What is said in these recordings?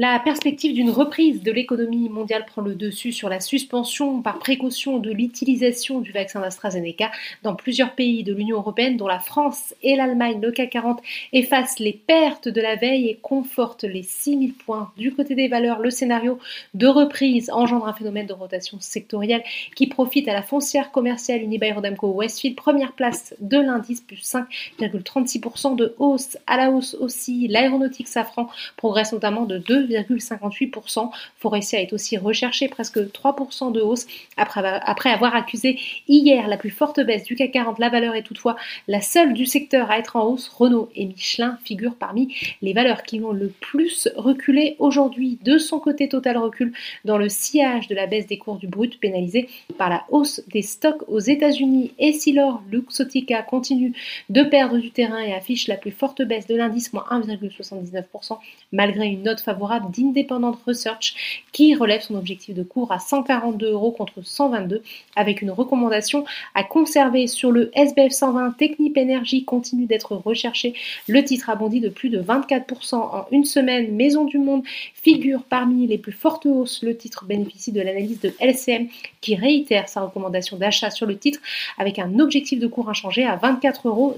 La perspective d'une reprise de l'économie mondiale prend le dessus sur la suspension par précaution de l'utilisation du vaccin d'AstraZeneca dans plusieurs pays de l'Union européenne, dont la France et l'Allemagne. Le CAC 40 efface les pertes de la veille et conforte les 6000 points. Du côté des valeurs, le scénario de reprise engendre un phénomène de rotation sectorielle qui profite à la foncière commerciale Unibail-Rodamco Westfield, première place de l'indice, plus 5,36% de hausse. À la hausse aussi, l'aéronautique Safran progresse notamment de 2 2,58%. Forestia est aussi recherché presque 3% de hausse après, avoir accusé hier la plus forte baisse du CAC 40. La valeur est toutefois la seule du secteur à être en hausse. Renault et Michelin figurent parmi les valeurs qui ont le plus reculé aujourd'hui. De son côté, Total recule dans le sillage de la baisse des cours du brut pénalisé par la hausse des stocks aux États-Unis. Et si l'or Luxotica continue de perdre du terrain et affiche la plus forte baisse de l'indice, moins 1,79%, malgré une note favorable d'Independent Research qui relève son objectif de cours à 142 euros contre 122 avec une recommandation à conserver sur le SBF 120. Technip Energy continue d'être recherché. Le titre a bondi de plus de 24% en une semaine. Maison du Monde figure parmi les plus fortes hausses. Le titre bénéficie de l'analyse de LCM qui réitère sa recommandation d'achat sur le titre avec un objectif de cours inchangé à 24,10 euros.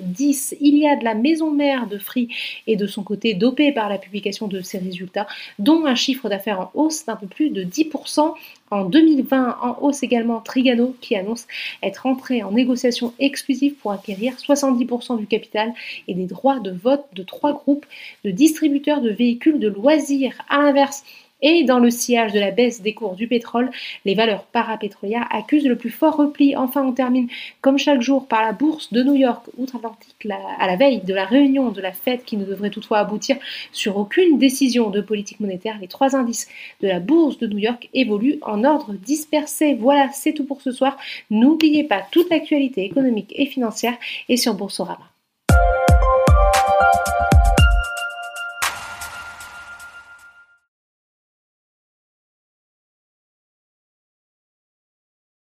Il y a de la maison mère de Free et de son côté dopé par la publication de ses résultats dont un chiffre d'affaires en hausse d'un peu plus de 10%. En 2020, en hausse également Trigano qui annonce être entré en négociation exclusive pour acquérir 70% du capital et des droits de vote de trois groupes de distributeurs de véhicules de loisirs. À l'inverse, et dans le sillage de la baisse des cours du pétrole, les valeurs parapétrolières accusent le plus fort repli. Enfin, on termine comme chaque jour par la bourse de New York, outre-Atlantique, à la veille de la réunion de la Fed qui ne devrait toutefois aboutir sur aucune décision de politique monétaire. Les trois indices de la bourse de New York évoluent en ordre dispersé. Voilà, c'est tout pour ce soir. N'oubliez pas toute l'actualité économique et financière est sur Boursorama.